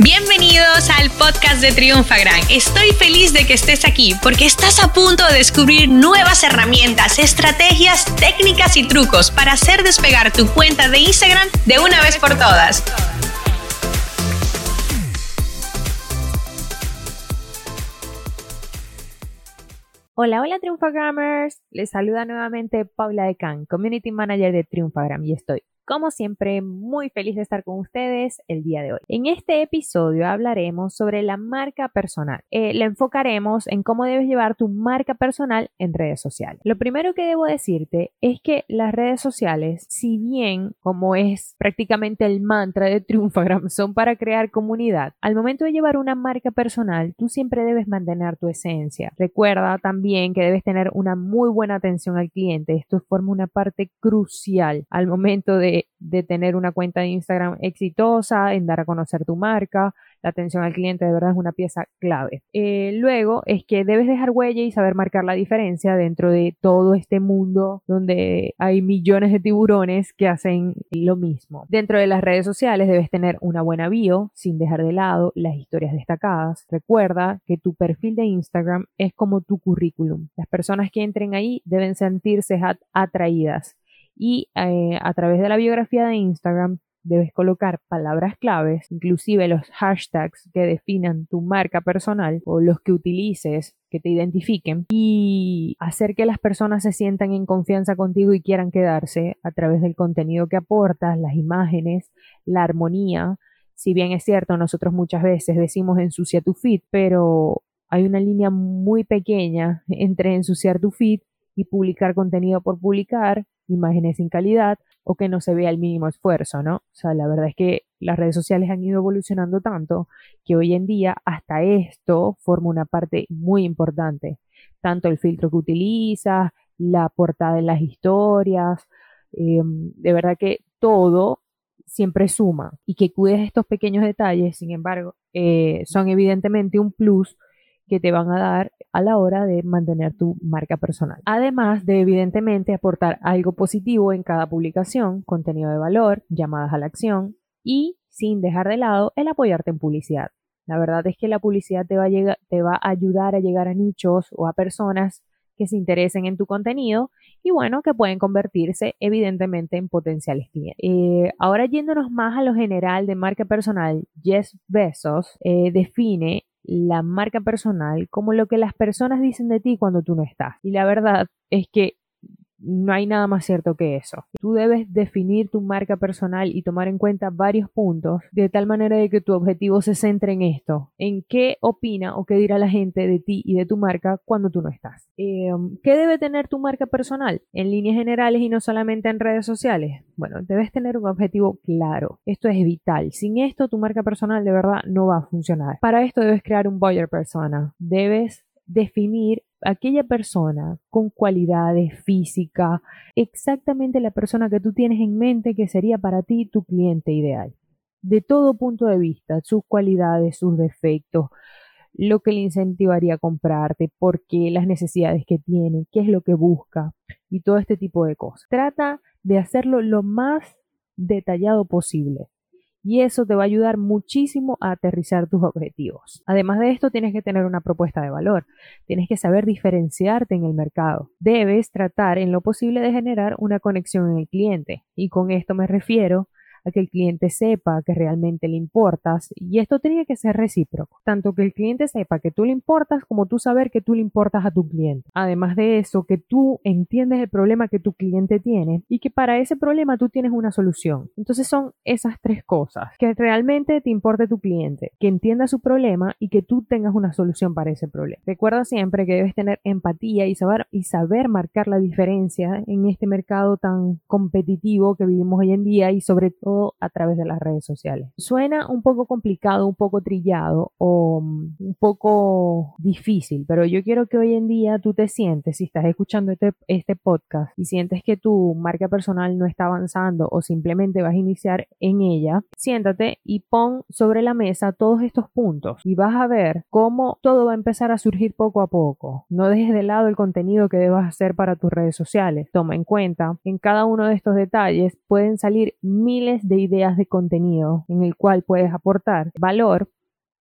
Bienvenidos al podcast de Triunfagram. Estoy feliz de que estés aquí porque estás a punto de descubrir nuevas herramientas, estrategias, técnicas y trucos para hacer despegar tu cuenta de Instagram de una vez por todas. Hola, hola Triunfagrammers. Les saluda nuevamente Paula Decan, Community Manager de Triunfagram y estoy como siempre, muy feliz de estar con ustedes el día de hoy. En este episodio hablaremos sobre la marca personal. Eh, le enfocaremos en cómo debes llevar tu marca personal en redes sociales. Lo primero que debo decirte es que las redes sociales, si bien como es prácticamente el mantra de Triunfagram, son para crear comunidad, al momento de llevar una marca personal, tú siempre debes mantener tu esencia. Recuerda también que debes tener una muy buena atención al cliente. Esto forma una parte crucial al momento de de, tener una cuenta de Instagram exitosa, en dar a conocer tu marca. La atención al cliente de verdad es una pieza clave. Eh, luego es que debes dejar huella y saber marcar la diferencia dentro de todo este mundo donde hay millones de tiburones que hacen lo mismo. Dentro de las redes sociales debes tener una buena bio sin dejar de lado las historias destacadas. Recuerda que tu perfil de Instagram es como tu currículum. Las personas que entren ahí deben sentirse atraídas y eh, a través de la biografía de Instagram debes colocar palabras claves, inclusive los hashtags que definan tu marca personal o los que utilices que te identifiquen y hacer que las personas se sientan en confianza contigo y quieran quedarse a través del contenido que aportas, las imágenes, la armonía. Si bien es cierto, nosotros muchas veces decimos ensucia tu feed, pero hay una línea muy pequeña entre ensuciar tu feed y publicar contenido por publicar, imágenes sin calidad o que no se vea el mínimo esfuerzo, ¿no? O sea, la verdad es que las redes sociales han ido evolucionando tanto que hoy en día hasta esto forma una parte muy importante. Tanto el filtro que utilizas, la portada de las historias, em, de verdad que todo siempre suma y que cuides estos pequeños detalles, sin embargo, eh, son evidentemente un plus que te van a dar a la hora de mantener tu marca personal. Además de evidentemente aportar algo positivo en cada publicación, contenido de valor, llamadas a la acción y sin dejar de lado el apoyarte en publicidad. La verdad es que la publicidad te va a, llegar, te va a ayudar a llegar a nichos o a personas que se interesen en tu contenido y bueno, que pueden convertirse evidentemente en potenciales clientes. Eh, ahora yéndonos más a lo general de marca personal, Jeff Bezos eh, define la marca personal como lo que las personas dicen de ti cuando tú no estás. Y la verdad es que no hay nada más cierto que eso. Tú debes definir tu marca personal y tomar en cuenta varios puntos de tal manera de que tu objetivo se centre en esto, en qué opina o qué dirá la gente de ti y de tu marca cuando tú no estás. Em, ¿Qué debe tener tu marca personal en líneas generales y no solamente en redes sociales? Bueno, debes tener un objetivo claro. Esto es vital. Sin esto, tu marca personal de verdad no va a funcionar. Para esto debes crear un buyer persona. Debes definir aquella persona con cualidades físicas, exactamente la persona que tú tienes en mente que sería para ti tu cliente ideal. De todo punto de vista, sus cualidades, sus defectos, lo que le incentivaría a comprarte, por qué, las necesidades que tiene, qué es lo que busca y todo este tipo de cosas. Trata de hacerlo lo más detallado posible y eso te va a ayudar muchísimo a aterrizar tus objetivos. Además de esto, tienes que tener una propuesta de valor, tienes que saber diferenciarte en el mercado. Debes tratar en lo posible de generar una conexión en el cliente y con esto me refiero que el cliente sepa que realmente le importas y esto tiene que ser recíproco, tanto que el cliente sepa que tú le importas como tú saber que tú le importas a tu cliente. Además de eso, que tú entiendes el problema que tu cliente tiene y que para ese problema tú tienes una solución. Entonces son esas tres cosas, que realmente te importe tu cliente, que entienda su problema y que tú tengas una solución para ese problema. Recuerda siempre que debes tener empatía y saber, y saber marcar la diferencia en este mercado tan competitivo que vivimos hoy en día y sobre todo a través de las redes sociales. Suena un poco complicado, un poco trillado o mm, un poco difícil, pero yo quiero que hoy en día tú te sientes, si estás escuchando este, este podcast y sientes que tu marca personal no está avanzando o simplemente vas a iniciar en ella, siéntate y pon sobre la mesa todos estos puntos y vas a ver cómo todo va a empezar a surgir poco a poco. No dejes de lado el contenido que debas hacer para tus redes sociales. Toma en cuenta en cada uno de estos detalles pueden salir miles de ideas de contenido en el cual puedes aportar valor.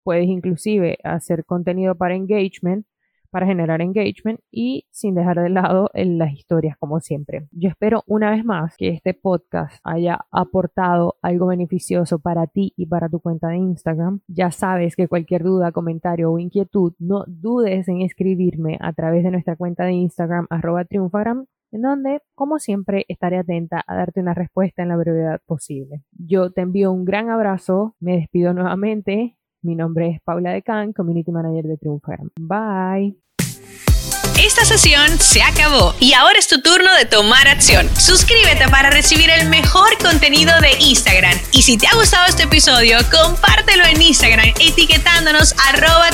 Puedes inclusive hacer contenido para engagement para generar engagement y sin dejar de lado las historias como siempre. Yo espero una vez más que este podcast haya aportado algo beneficioso para ti y para tu cuenta de Instagram. Ya sabes que cualquier duda, comentario o inquietud, no dudes en escribirme a través de nuestra cuenta de Instagram arroba triunfagram en donde, como siempre, estaré atenta a darte una respuesta en la brevedad posible. Yo te envío un gran abrazo, me despido nuevamente mi nombre es Paula Decan, Community Manager de Triunfagram. Bye. Esta sesión se acabó y ahora es tu turno de tomar acción. Suscríbete para recibir el mejor contenido de Instagram. Y si te ha gustado este episodio, compártelo en Instagram etiquetándonos arroba.